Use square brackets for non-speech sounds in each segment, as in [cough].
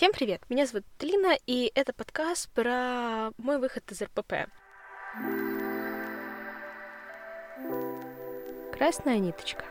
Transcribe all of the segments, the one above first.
Всем привет! Меня зовут Лина, и это подкаст про мой выход из РПП. Красная ниточка.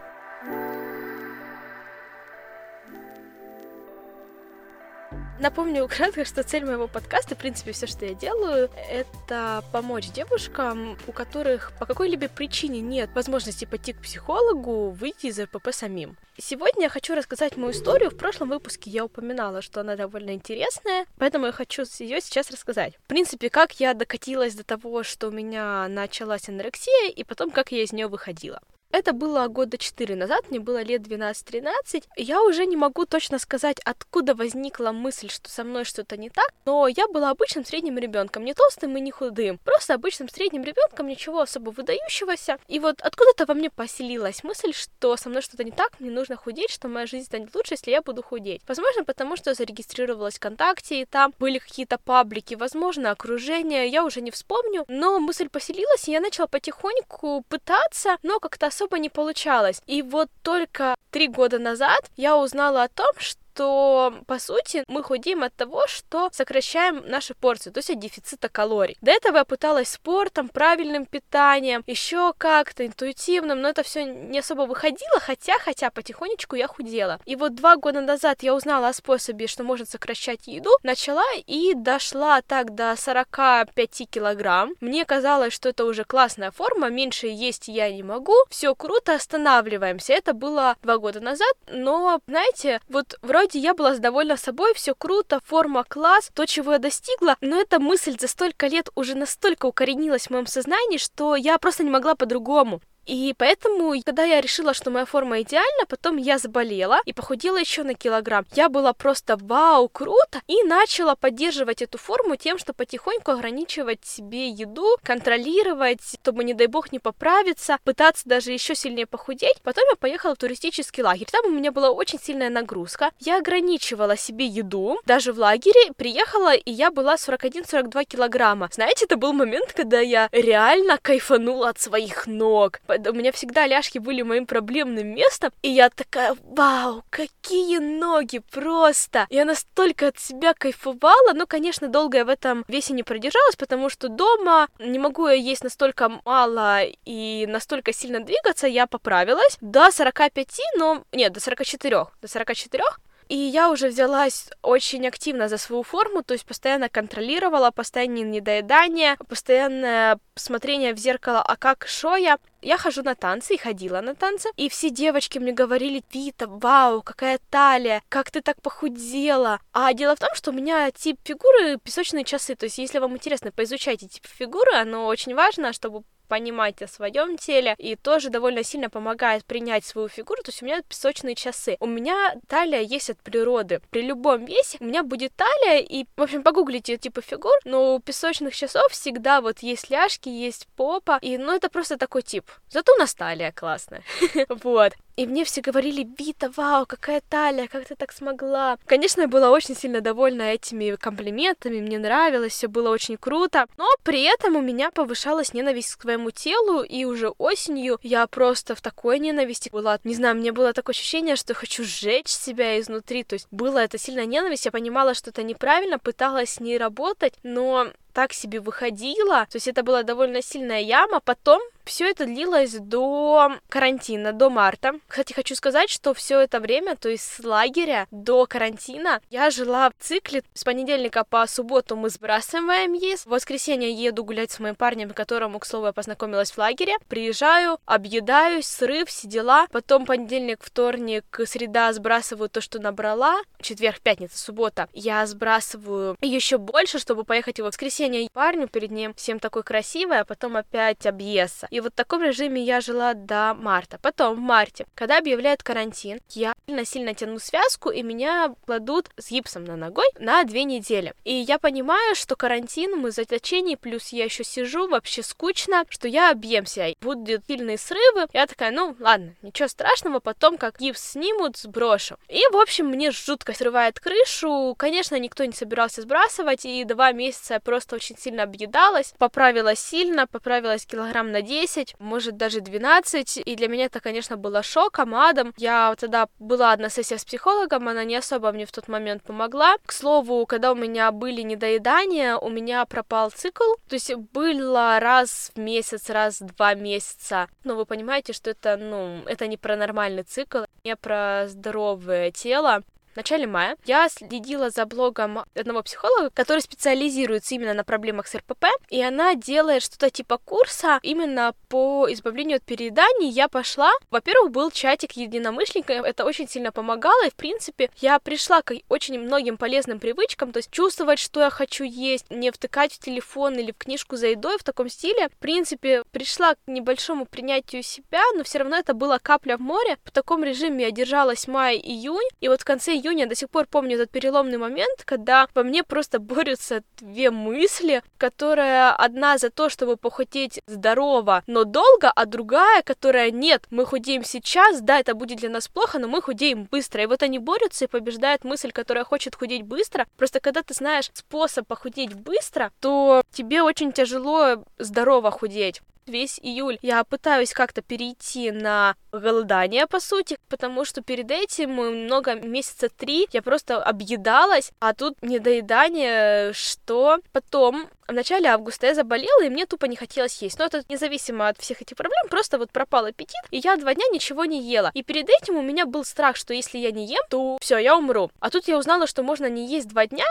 Напомню кратко, что цель моего подкаста, в принципе, все, что я делаю, это помочь девушкам, у которых по какой-либо причине нет возможности пойти к психологу, выйти из РПП самим. Сегодня я хочу рассказать мою историю. В прошлом выпуске я упоминала, что она довольно интересная, поэтому я хочу ее сейчас рассказать. В принципе, как я докатилась до того, что у меня началась анорексия, и потом, как я из нее выходила. Это было года 4 назад, мне было лет 12-13. Я уже не могу точно сказать, откуда возникла мысль, что со мной что-то не так, но я была обычным средним ребенком, не толстым и не худым, просто обычным средним ребенком, ничего особо выдающегося. И вот откуда-то во мне поселилась мысль, что со мной что-то не так, мне нужно худеть, что моя жизнь станет лучше, если я буду худеть. Возможно, потому что я зарегистрировалась ВКонтакте, и там были какие-то паблики, возможно, окружение, я уже не вспомню, но мысль поселилась, и я начала потихоньку пытаться, но как-то особо не получалось. И вот только три года назад я узнала о том, что что, по сути, мы худеем от того, что сокращаем наши порции, то есть от дефицита калорий. До этого я пыталась спортом, правильным питанием, еще как-то интуитивным, но это все не особо выходило, хотя, хотя потихонечку я худела. И вот два года назад я узнала о способе, что можно сокращать еду, начала и дошла так до 45 килограмм. Мне казалось, что это уже классная форма, меньше есть я не могу, все круто, останавливаемся. Это было два года назад, но, знаете, вот вроде вроде я была довольна собой, все круто, форма класс, то, чего я достигла, но эта мысль за столько лет уже настолько укоренилась в моем сознании, что я просто не могла по-другому. И поэтому, когда я решила, что моя форма идеальна, потом я заболела и похудела еще на килограмм. Я была просто вау, круто, и начала поддерживать эту форму тем, что потихоньку ограничивать себе еду, контролировать, чтобы, не дай бог, не поправиться, пытаться даже еще сильнее похудеть. Потом я поехала в туристический лагерь. Там у меня была очень сильная нагрузка. Я ограничивала себе еду, даже в лагере приехала, и я была 41-42 килограмма. Знаете, это был момент, когда я реально кайфанула от своих ног у меня всегда ляжки были моим проблемным местом, и я такая, вау, какие ноги просто! Я настолько от себя кайфовала, но, конечно, долго я в этом весе не продержалась, потому что дома не могу я есть настолько мало и настолько сильно двигаться, я поправилась до 45, но, нет, до 44, до 44, и я уже взялась очень активно за свою форму, то есть постоянно контролировала, постоянное недоедание, постоянное смотрение в зеркало, а как шо я. Я хожу на танцы и ходила на танцы, и все девочки мне говорили, Вита, вау, какая талия, как ты так похудела. А дело в том, что у меня тип фигуры песочные часы, то есть если вам интересно, поизучайте тип фигуры, оно очень важно, чтобы понимать о своем теле и тоже довольно сильно помогает принять свою фигуру. То есть у меня песочные часы. У меня талия есть от природы. При любом весе у меня будет талия, и, в общем, погуглите типа фигур, но у песочных часов всегда вот есть ляжки, есть попа, и, ну, это просто такой тип. Зато у нас талия классная. [laughs] Вот. И мне все говорили, Вита, вау, какая талия, как ты так смогла. Конечно, я была очень сильно довольна этими комплиментами, мне нравилось, все было очень круто. Но при этом у меня повышалась ненависть к своему телу, и уже осенью я просто в такой ненависти была. Не знаю, мне было такое ощущение, что хочу сжечь себя изнутри. То есть было это сильная ненависть, я понимала, что это неправильно, пыталась с ней работать, но так себе выходила. То есть это была довольно сильная яма. Потом все это длилось до карантина, до марта. Кстати, хочу сказать, что все это время, то есть с лагеря до карантина, я жила в цикле. С понедельника по субботу мы сбрасываем АМЕС. В воскресенье еду гулять с моим парнем, которому, к слову, я познакомилась в лагере. Приезжаю, объедаюсь, срыв, все дела. Потом понедельник, вторник, среда сбрасываю то, что набрала. Четверг, пятница, суббота. Я сбрасываю еще больше, чтобы поехать в воскресенье парню перед ним. Всем такой красивый, а потом опять объесса. И вот в таком режиме я жила до марта. Потом в марте, когда объявляют карантин, я сильно-сильно тяну связку, и меня кладут с гипсом на ногой на две недели. И я понимаю, что карантин, мы в заточении, плюс я еще сижу, вообще скучно, что я объемся, будут сильные срывы. Я такая, ну ладно, ничего страшного, потом как гипс снимут, сброшу. И, в общем, мне жутко срывает крышу. Конечно, никто не собирался сбрасывать, и два месяца я просто просто очень сильно объедалась, поправилась сильно, поправилась килограмм на 10, может даже 12, и для меня это, конечно, было шоком, адом. Я тогда была одна сессия с психологом, она не особо мне в тот момент помогла. К слову, когда у меня были недоедания, у меня пропал цикл, то есть было раз в месяц, раз в два месяца. Но вы понимаете, что это, ну, это не про нормальный цикл, не про здоровое тело начале мая я следила за блогом одного психолога, который специализируется именно на проблемах с РПП, и она делает что-то типа курса именно по избавлению от перееданий. Я пошла, во-первых, был чатик единомышленников, это очень сильно помогало, и, в принципе, я пришла к очень многим полезным привычкам, то есть чувствовать, что я хочу есть, не втыкать в телефон или в книжку за едой в таком стиле. В принципе, пришла к небольшому принятию себя, но все равно это была капля в море. В таком режиме я держалась май-июнь, и вот в конце июня до сих пор помню этот переломный момент, когда во мне просто борются две мысли, которая одна за то, чтобы похудеть здорово, но долго, а другая, которая нет, мы худеем сейчас, да, это будет для нас плохо, но мы худеем быстро. И вот они борются и побеждает мысль, которая хочет худеть быстро. Просто когда ты знаешь способ похудеть быстро, то тебе очень тяжело здорово худеть весь июль я пытаюсь как-то перейти на голодание, по сути, потому что перед этим много месяца три я просто объедалась, а тут недоедание, что потом в начале августа я заболела, и мне тупо не хотелось есть. Но это независимо от всех этих проблем, просто вот пропал аппетит, и я два дня ничего не ела. И перед этим у меня был страх, что если я не ем, то все, я умру. А тут я узнала, что можно не есть два дня,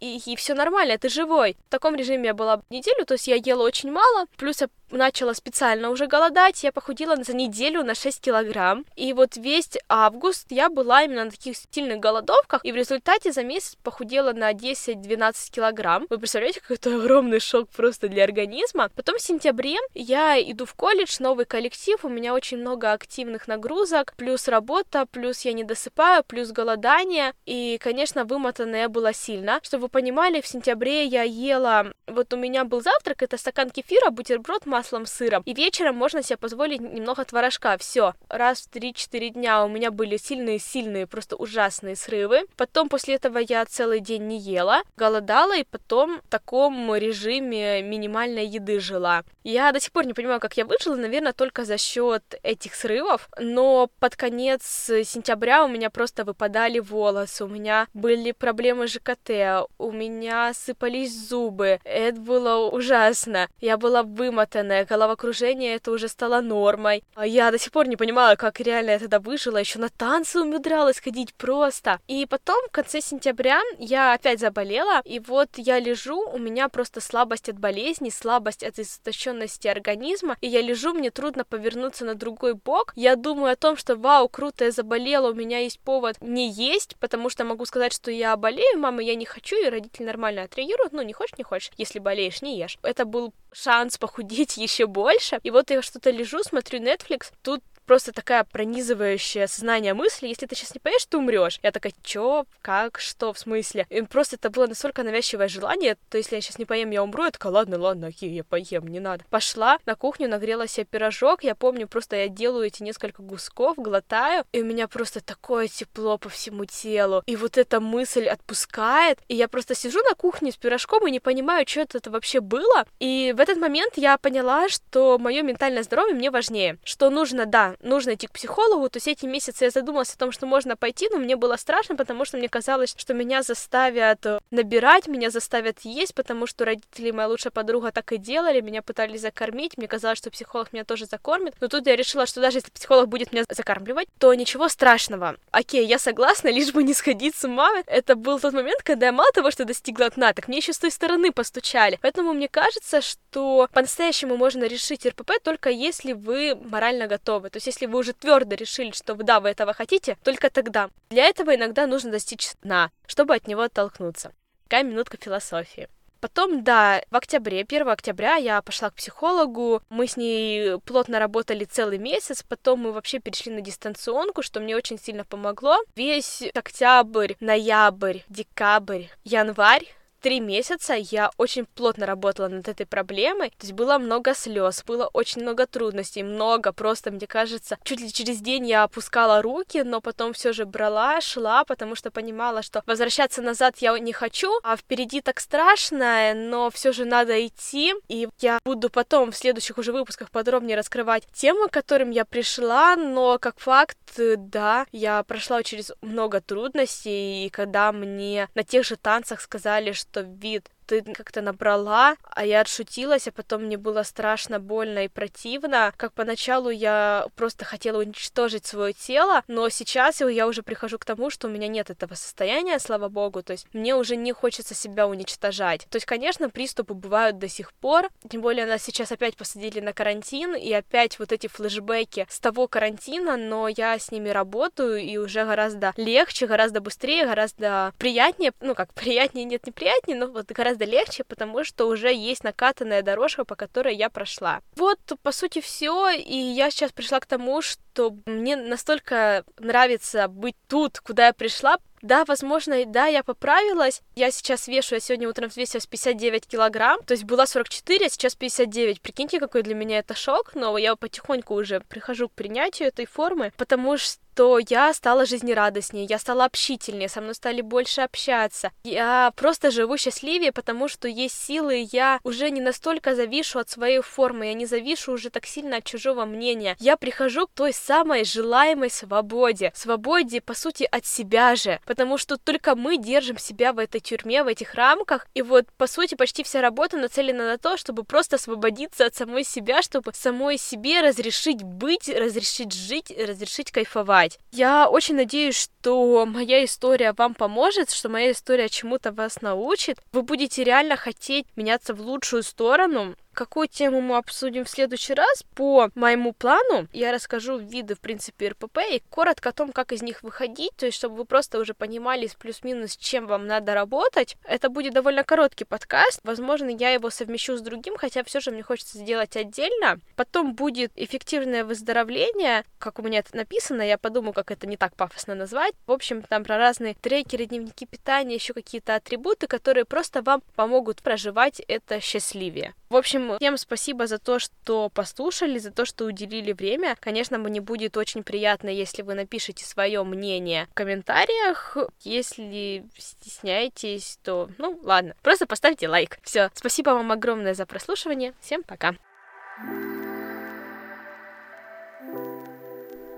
и, и все нормально, ты живой. В таком режиме я была неделю, то есть я ела очень мало, плюс я начала специально уже голодать, я похудела за неделю на 6 килограмм. И вот весь август я была именно на таких сильных голодовках, и в результате за месяц похудела на 10-12 килограмм. Вы представляете, какой это огромный шок просто для организма. Потом в сентябре я иду в колледж, новый коллектив, у меня очень много активных нагрузок, плюс работа, плюс я не досыпаю, плюс голодание, и, конечно, вымотанная была сильно. Чтобы вы понимали, в сентябре я ела, вот у меня был завтрак, это стакан кефира, бутерброд, маслом, сыром. И вечером можно себе позволить немного творожка. Все. Раз в 3-4 дня у меня были сильные-сильные, просто ужасные срывы. Потом после этого я целый день не ела, голодала, и потом в таком режиме минимальной еды жила. Я до сих пор не понимаю, как я выжила, наверное, только за счет этих срывов, но под конец сентября у меня просто выпадали волосы, у меня были проблемы с ЖКТ, у меня сыпались зубы, это было ужасно. Я была вымотана, постоянное головокружение, это уже стало нормой. А я до сих пор не понимала, как реально я тогда выжила, еще на танцы умудрялась ходить просто. И потом, в конце сентября, я опять заболела, и вот я лежу, у меня просто слабость от болезни, слабость от истощенности организма, и я лежу, мне трудно повернуться на другой бок. Я думаю о том, что вау, круто, я заболела, у меня есть повод не есть, потому что могу сказать, что я болею, мама, я не хочу, и родители нормально отреагируют, ну, не хочешь, не хочешь, если болеешь, не ешь. Это был шанс похудеть еще больше. И вот я что-то лежу, смотрю Netflix, тут просто такая пронизывающая сознание мысли, если ты сейчас не поешь, ты умрешь. Я такая, чё, как, что, в смысле? И просто это было настолько навязчивое желание, то если я сейчас не поем, я умру, я такая, ладно, ладно, окей, я поем, не надо. Пошла на кухню, нагрела себе пирожок, я помню, просто я делаю эти несколько гусков, глотаю, и у меня просто такое тепло по всему телу, и вот эта мысль отпускает, и я просто сижу на кухне с пирожком и не понимаю, что это, вообще было, и в этот момент я поняла, что мое ментальное здоровье мне важнее, что нужно, да, нужно идти к психологу, то есть эти месяцы я задумалась о том, что можно пойти, но мне было страшно, потому что мне казалось, что меня заставят э, набирать, меня заставят есть, потому что родители моя лучшая подруга так и делали, меня пытались закормить, мне казалось, что психолог меня тоже закормит, но тут я решила, что даже если психолог будет меня закармливать, то ничего страшного. Окей, я согласна, [laughs] лишь бы не сходить с ума. Это был тот момент, когда я мало того, что достигла дна, так мне еще с той стороны постучали. Поэтому мне кажется, что по-настоящему можно решить РПП только если вы морально готовы. То есть если вы уже твердо решили, что да, вы этого хотите, только тогда. Для этого иногда нужно достичь дна, чтобы от него оттолкнуться. Такая минутка философии. Потом, да, в октябре, 1 октября я пошла к психологу, мы с ней плотно работали целый месяц, потом мы вообще перешли на дистанционку, что мне очень сильно помогло. Весь октябрь, ноябрь, декабрь, январь три месяца я очень плотно работала над этой проблемой, то есть было много слез, было очень много трудностей, много просто, мне кажется, чуть ли через день я опускала руки, но потом все же брала, шла, потому что понимала, что возвращаться назад я не хочу, а впереди так страшно, но все же надо идти, и я буду потом в следующих уже выпусках подробнее раскрывать темы, к которым я пришла, но как факт, да, я прошла через много трудностей, и когда мне на тех же танцах сказали, что вид ты как-то набрала, а я отшутилась, а потом мне было страшно, больно и противно. Как поначалу я просто хотела уничтожить свое тело, но сейчас я уже прихожу к тому, что у меня нет этого состояния, слава богу, то есть мне уже не хочется себя уничтожать. То есть, конечно, приступы бывают до сих пор, тем более нас сейчас опять посадили на карантин, и опять вот эти флешбеки с того карантина, но я с ними работаю, и уже гораздо легче, гораздо быстрее, гораздо приятнее, ну как приятнее, нет, не приятнее, но вот гораздо гораздо легче, потому что уже есть накатанная дорожка, по которой я прошла. Вот, по сути, все, и я сейчас пришла к тому, что мне настолько нравится быть тут, куда я пришла, да, возможно, да, я поправилась. Я сейчас вешу, я сегодня утром взвесилась 59 килограмм, то есть была 44, а сейчас 59. Прикиньте, какой для меня это шок, но я потихоньку уже прихожу к принятию этой формы, потому что что я стала жизнерадостнее, я стала общительнее, со мной стали больше общаться. Я просто живу счастливее, потому что есть силы, я уже не настолько завишу от своей формы, я не завишу уже так сильно от чужого мнения. Я прихожу к той самой желаемой свободе. Свободе, по сути, от себя же, потому что только мы держим себя в этой тюрьме, в этих рамках, и вот, по сути, почти вся работа нацелена на то, чтобы просто освободиться от самой себя, чтобы самой себе разрешить быть, разрешить жить, разрешить кайфовать читать. Я очень надеюсь, что моя история вам поможет, что моя история чему-то вас научит. Вы будете реально хотеть меняться в лучшую сторону, Какую тему мы обсудим в следующий раз? По моему плану я расскажу виды, в принципе, РПП и коротко о том, как из них выходить, то есть чтобы вы просто уже понимали плюс-минус, чем вам надо работать. Это будет довольно короткий подкаст, возможно, я его совмещу с другим, хотя все же мне хочется сделать отдельно. Потом будет эффективное выздоровление, как у меня это написано, я подумаю, как это не так пафосно назвать. В общем, там про разные трекеры, дневники питания, еще какие-то атрибуты, которые просто вам помогут проживать это счастливее. В общем, всем спасибо за то, что послушали, за то, что уделили время. Конечно, мне будет очень приятно, если вы напишите свое мнение в комментариях. Если стесняетесь, то, ну, ладно, просто поставьте лайк. Все, спасибо вам огромное за прослушивание. Всем пока.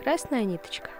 Красная ниточка.